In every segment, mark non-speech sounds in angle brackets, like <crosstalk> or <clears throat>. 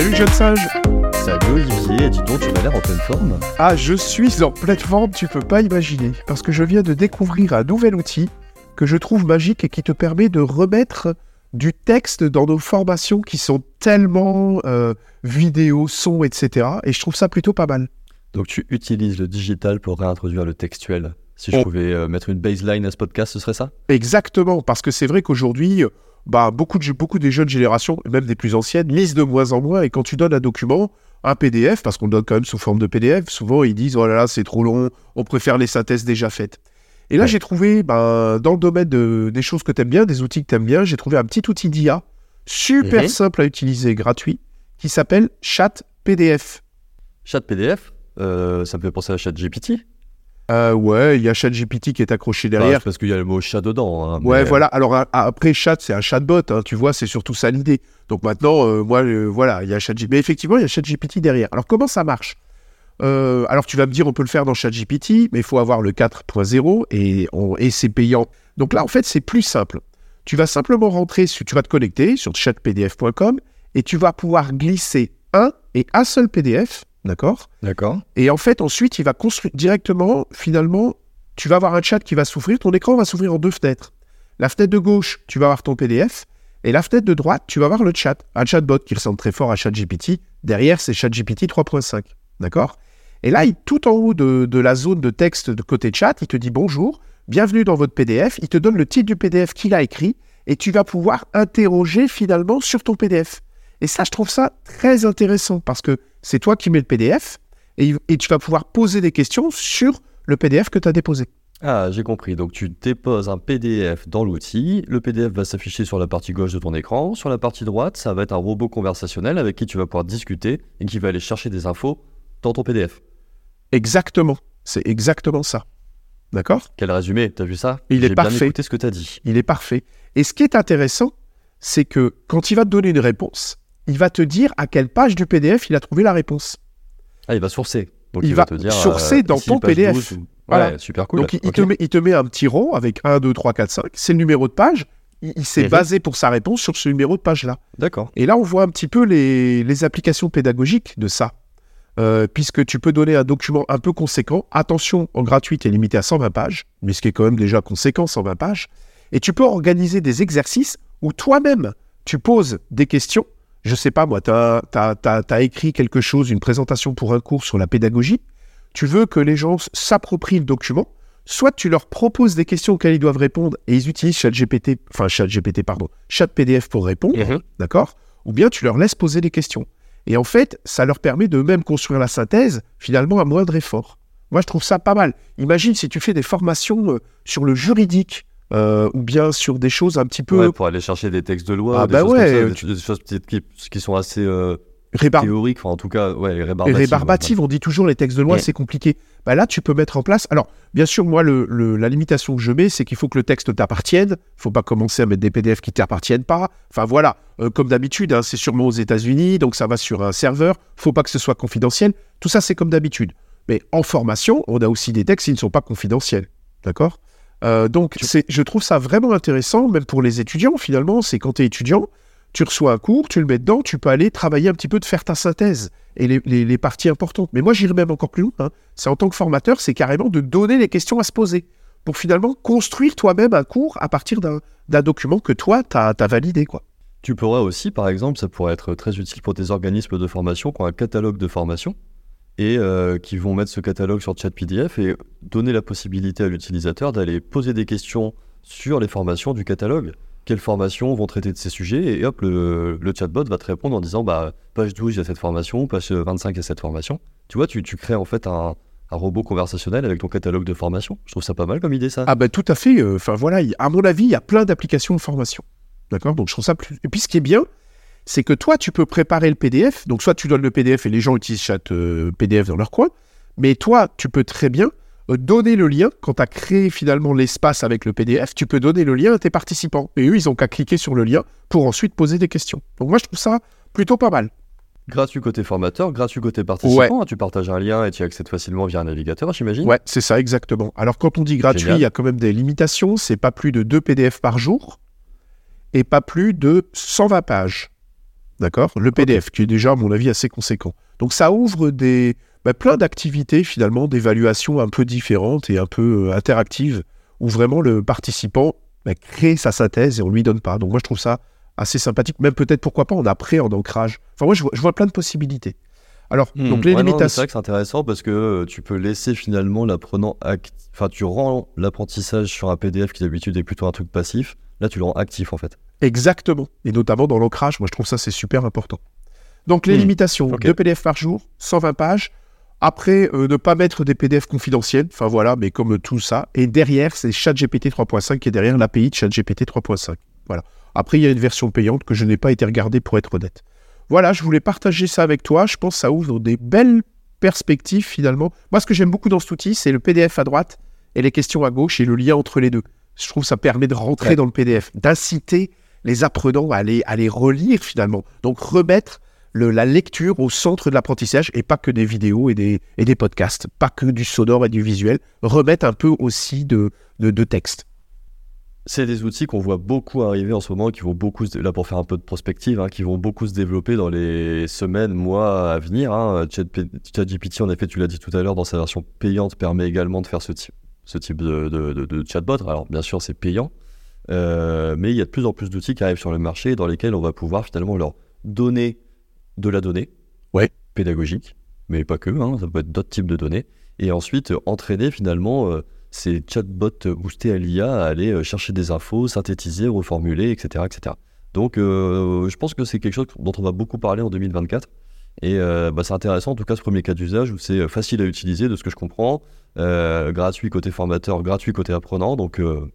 Salut jeune sage Salut Olivier, dis donc, tu m'as l'air en pleine forme. Ah, je suis en pleine forme, tu peux pas imaginer, parce que je viens de découvrir un nouvel outil que je trouve magique et qui te permet de remettre du texte dans nos formations qui sont tellement euh, vidéo, son, etc. Et je trouve ça plutôt pas mal. Donc tu utilises le digital pour réintroduire le textuel. Si je Oh. pouvais euh, mettre une baseline à ce podcast, ce serait ça? Exactement, parce que c'est vrai qu'aujourd'hui, bah, beaucoup, de, beaucoup des jeunes générations, et même des plus anciennes, lisent de moins en moins. Et quand tu donnes un document, un PDF, parce qu'on le donne quand même sous forme de PDF, souvent ils disent oh là là, c'est trop long, on préfère les synthèses déjà faites. Et là, Ouais. j'ai trouvé, ben, dans le domaine de- des choses que tu aimes bien, des outils que tu aimes bien, j'ai trouvé un petit outil d'IA super Mhm. simple à utiliser, gratuit, qui s'appelle Chat PDF. Chat PDF, euh, ça me fait penser à Chat GPT. Euh, ouais, il y a ChatGPT qui est accroché derrière. parce qu'il y a le mot chat dedans. hein, Ouais, mais, voilà. Alors après, chat, c'est un chatbot, hein, tu vois, c'est surtout ça l'idée. Donc maintenant, euh, moi, euh, voilà, il y a ChatGPT. Mais effectivement, il y a ChatGPT derrière. Alors comment ça marche? Euh, Alors tu vas me dire, on peut le faire dans ChatGPT, mais il faut avoir le 4.0 et, on- et c'est payant. Donc là, en fait, c'est plus simple. Tu vas simplement rentrer, sur, tu vas te connecter sur chatpdf.com et tu vas pouvoir glisser un et un seul PDF, d'accord? D'accord. et en fait, ensuite, il va construire directement, finalement, tu vas avoir un chat qui va s'ouvrir, ton écran va s'ouvrir en deux fenêtres. La fenêtre de gauche, tu vas avoir ton PDF, et la fenêtre de droite, tu vas avoir le chat, un chatbot qui ressemble très fort à ChatGPT. Derrière, c'est ChatGPT 3.5, d'accord? Et là, il- tout en haut de, de la zone de texte de côté chat, il te dit bonjour, bienvenue dans votre PDF, il te donne le titre du PDF qu'il a écrit, et tu vas pouvoir interroger finalement sur ton PDF. Et ça, je trouve ça très intéressant, parce que c'est toi qui mets le PDF, et, tu vas pouvoir poser des questions sur le PDF que tu as déposé. Ah, j'ai compris. Donc tu déposes un PDF dans l'outil, le PDF va s'afficher sur la partie gauche de ton écran, sur la partie droite, ça va être un robot conversationnel avec qui tu vas pouvoir discuter et qui va aller chercher des infos dans ton PDF. Exactement. C'est exactement ça. D'accord? Quel résumé, t'as vu ça? Il est parfait. bien écouté ce que t'as dit. Il est parfait. Et ce qui est intéressant, c'est que quand il va te donner une réponse, il va te dire à quelle page du PDF il a trouvé la réponse. Ah, il va sourcer. Donc Il il, va va te dire. sourcer dans ici, ton PDF. 12 ou- Voilà. Ouais, super cool. Donc il, te met, il te met un petit rond avec 1, 2, 3, 4, 5. C'est le numéro de page. Il, il s'est basé pour sa réponse sur ce numéro de page-là. D'accord. Et là, on voit un petit peu les, les applications pédagogiques de ça. Euh, puisque tu peux donner un document un peu conséquent. Attention, en gratuit, tu es limité à 120 pages, mais ce qui est quand même déjà conséquent, 120 pages. Et tu peux organiser des exercices où toi-même, tu poses des questions. Je sais pas, moi, tu as, écrit quelque chose, une présentation pour un cours sur la pédagogie. Tu veux que les gens s'approprient le document. Soit tu leur proposes des questions auxquelles ils doivent répondre et ils utilisent ChatGPT, enfin ChatGPT, pardon, ChatPDF pour répondre d'accord? Ou bien tu leur laisses poser des questions. Et en fait, ça leur permet de même construire la synthèse, finalement, à moindre effort. Moi, je trouve ça pas mal. Imagine si tu fais des formations euh, sur le juridique, euh, ou bien sur des choses un petit peu Ouais, pour aller chercher des textes de loi, Ah des bah choses ouais, comme ça, des, des choses qui, qui sont assez euh, rébar- théoriques, enfin en tout cas, ouais, rébarbatives. rébarbatives. On dit toujours les textes de loi, Ouais. c'est compliqué. Bah là, tu peux mettre en place. Alors, bien sûr, moi, le, le- la limitation que je mets, c'est qu'il faut que le texte t'appartienne. Il faut pas commencer à mettre des PDF qui t'appartiennent pas. Enfin voilà, Euh, comme d'habitude, hein, c'est sûrement aux États-Unis, donc ça va sur un serveur. faut pas que ce soit confidentiel. Tout ça, c'est comme d'habitude. Mais en formation, on a aussi des textes qui ne sont pas confidentiels. D'accord? Euh, Donc, c'est, je trouve ça vraiment intéressant, même pour les étudiants, finalement. C'est quand tu es étudiant, tu reçois un cours, tu le mets dedans, tu peux aller travailler un petit peu de faire ta synthèse et les, les- les parties importantes. Mais moi, j'irai même encore plus loin. hein. C'est en tant que formateur, c'est carrément de donner les questions à se poser pour finalement construire toi-même un cours à partir d'un, d'un document que toi, tu as validé. Quoi. Tu pourrais aussi, par exemple, ça pourrait être très utile pour tes organismes de formation qui ont un catalogue de formation et euh, qui vont mettre ce catalogue sur chat PDF et donner la possibilité à l'utilisateur d'aller poser des questions sur les formations du catalogue. Quelles formations vont traiter de ces sujets Et hop, le, chatbot va te répondre en disant bah, page 12, il y a cette formation, page 25, il y a cette formation. Tu vois, tu, crées en fait un, robot conversationnel avec ton catalogue de formation. Je trouve ça pas mal comme idée, ça. Ah ben tout à fait. euh, Enfin voilà, il- à mon avis, il y a plein d'applications de formation. D'accord? Donc je trouve ça plus... Et puis ce qui est bien, c'est que toi, tu peux préparer le PDF. Donc soit tu donnes le PDF et les gens utilisent chat euh, PDF dans leur coin. Mais toi, tu peux très bien euh, donner le lien. Quand tu as créé finalement l'espace avec le PDF, tu peux donner le lien à tes participants. Et eux, ils ont qu'à cliquer sur le lien pour ensuite poser des questions. Donc moi, je trouve ça plutôt pas mal. Gratuit côté formateur, gratuit côté participant. Tu partages un lien et tu y accèdes facilement via un navigateur, j'imagine. Ouais, c'est ça, exactement. Alors, quand on dit gratuit, il y a quand même des limitations. C'est pas plus de 2 PDF par jour et pas plus de 120 pages. D'accord? Le PDF, qui est déjà, à mon avis, assez conséquent. Donc ça ouvre des, bah, plein d'activités, finalement, d'évaluation un peu différentes et un peu euh, interactives, où vraiment le participant bah, crée sa synthèse et on lui donne pas. Donc moi, je trouve ça assez sympathique. Même peut-être, pourquoi pas, en après, en ancrage. Enfin, moi, je vois, je vois plein de possibilités. Alors, Hmm, donc les ouais, limitations. C'est vrai que c'est intéressant parce que euh, tu peux laisser finalement l'apprenant. Enfin, tu rends l'apprentissage sur un PDF qui d'habitude est plutôt un truc passif. Là, tu le rends actif en fait. Exactement. Et notamment dans l'ancrage, moi je trouve ça c'est super important. Donc les Hmm. limitations, Ok. 2 PDF par jour, 120 pages. Après, euh, ne pas mettre des PDF confidentiels, enfin voilà, mais comme tout ça. Et derrière, c'est ChatGPT 3.5 qui est derrière l'API de ChatGPT 3.5. Voilà. Après, il y a une version payante que je n'ai pas été regardée pour être honnête. Voilà, je voulais partager ça avec toi. Je pense que ça ouvre des belles perspectives finalement. Moi, ce que j'aime beaucoup dans cet outil, c'est le PDF à droite et les questions à gauche et le lien entre les deux. Je trouve que ça permet de rentrer Ouais. dans le PDF, d'inciter les apprenants à les, à les relire finalement. Donc remettre le- la lecture au centre de l'apprentissage et pas que des vidéos et des, et des podcasts, pas que du sonore et du visuel, remettre un peu aussi de, de, de texte. C'est des outils qu'on voit beaucoup arriver en ce moment, qui vont beaucoup, se- là pour faire un peu de prospective, hein, qui vont beaucoup se développer dans les semaines, mois à venir. Hein. Chat- ChatGPT, en effet, tu l'as dit tout à l'heure, dans sa version payante, permet également de faire ce type, ce type de, de- de- de chatbot. Alors, bien sûr, c'est payant, euh, mais il y a de plus en plus d'outils qui arrivent sur le marché dans lesquels on va pouvoir finalement leur donner de la donnée Ouais. pédagogique, mais pas que, hein, ça peut être d'autres types de données, et ensuite euh, entraîner finalement euh, ces chatbots boostés à l'IA à aller chercher des infos, synthétiser, reformuler, etc. etc. Donc je pense que c'est quelque chose dont on va beaucoup parler en 2024. Et euh, bah, c'est intéressant en tout cas ce premier cas d'usage où c'est euh, facile à utiliser de ce que je comprends, euh, gratuit côté formateur, gratuit côté apprenant, donc euh,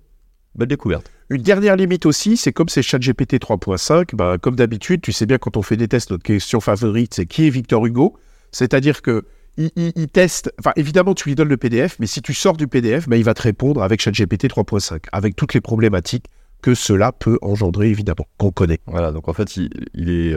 belle découverte. Une dernière limite aussi, c'est comme c'est ChatGPT 3.5, bah, comme d'habitude, tu sais bien quand on fait des tests, notre question favorite, c'est qui est Victor Hugo? C'est-à-dire que il, il- il teste, enfin évidemment tu lui donnes le PDF, mais si tu sors du PDF, bah, il va te répondre avec ChatGPT 3.5, avec toutes les problématiques que cela peut engendrer évidemment, qu'on connaît. Voilà, donc en fait, il, il est,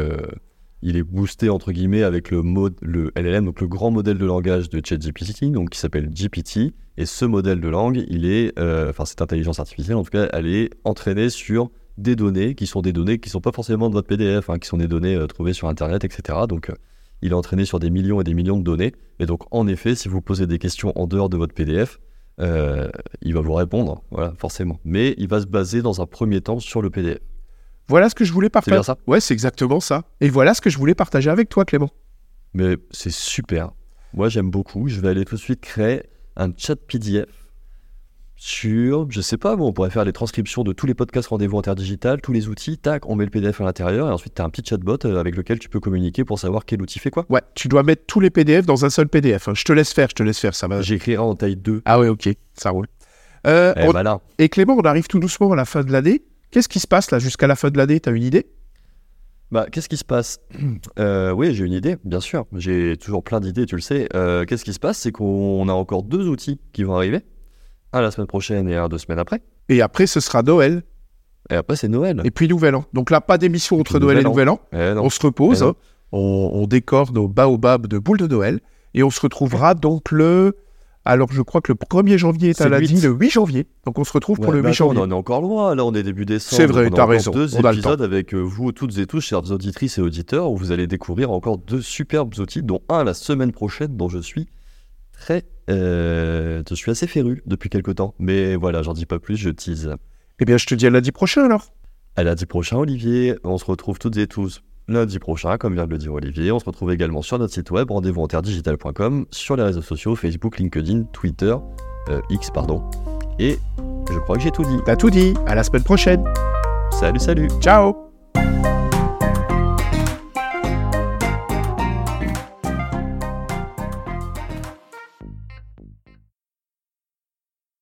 il est boosté entre guillemets avec le, mode, le LLM, donc le grand modèle de langage de ChatGPT, donc qui s'appelle GPT. Et ce modèle de langue, il est, euh, enfin cette intelligence artificielle, en tout cas, elle est entraînée sur des données qui sont des données qui sont pas forcément de votre PDF, hein, qui sont des données euh, trouvées sur Internet, etc. Donc, euh, il est entraîné sur des millions et des millions de données. Et donc, en effet, si vous posez des questions en dehors de votre PDF, il va vous répondre, voilà, forcément. Mais il va se baser dans un premier temps sur le PDF. Voilà ce que je voulais C'est partager. bien ça Ouais, c'est exactement ça. Et voilà ce que je voulais partager avec toi, Clément. Mais c'est super. Moi, j'aime beaucoup. Je vais aller tout de suite créer un chat PDF sur, je sais pas, bon, on pourrait faire les transcriptions de tous les podcasts rendez-vous interdigital, tous les outils, tac, on met le PDF à l'intérieur et ensuite tu as un petit chatbot euh, avec lequel tu peux communiquer pour savoir quel outil fait quoi. Ouais, tu dois mettre tous les PDF dans un seul PDF. hein. Je te laisse faire, je te laisse faire, ça va. J'écrirai en taille 2. Ah ouais, ok, ça roule. Euh, Eh on- voilà. Et Clément, on arrive tout doucement à la fin de l'année. Qu'est-ce qui se passe là jusqu'à la fin de l'année? T'as une idée? Bah, qu'est-ce qui se passe? <clears throat> Euh, Oui, j'ai une idée, bien sûr. J'ai toujours plein d'idées, tu le sais. Euh, qu'est-ce qui se passe? C'est qu'on a encore deux outils qui vont arriver. Un la semaine prochaine et un deux semaines après. Et après, ce sera Noël Et après, c'est Noël. et puis Nouvel An. Donc là, pas d'émission entre Noël et Nouvel An. Eh. On se repose, Eh hein. on, on décore nos baobabs de boules de Noël et on se retrouvera donc le. Alors, je crois que le 1er janvier est C'est un le lundi, 8. le 8 janvier. Donc, on se retrouve pour le 8 mais attends, janvier. On en est encore loin, là on est début décembre. C'est vrai, t'as raison, Deux on épisodes avec euh, vous toutes et tous, chères auditrices et auditeurs, où vous allez découvrir encore deux superbes outils, dont un la semaine prochaine, dont je suis très. euh, je suis assez féru depuis quelque temps. Mais voilà, j'en dis pas plus, je tease. Eh bien, je te dis à lundi prochain alors. À lundi prochain, Olivier. On se retrouve toutes et tous lundi prochain, comme vient de le dire Olivier. On se retrouve également sur notre site web, rendez-vous interdigital.com, sur les réseaux sociaux, Facebook, LinkedIn, Twitter, euh, X, pardon. Et je crois que j'ai tout dit. T'as tout dit. À la semaine prochaine. Salut, salut Ciao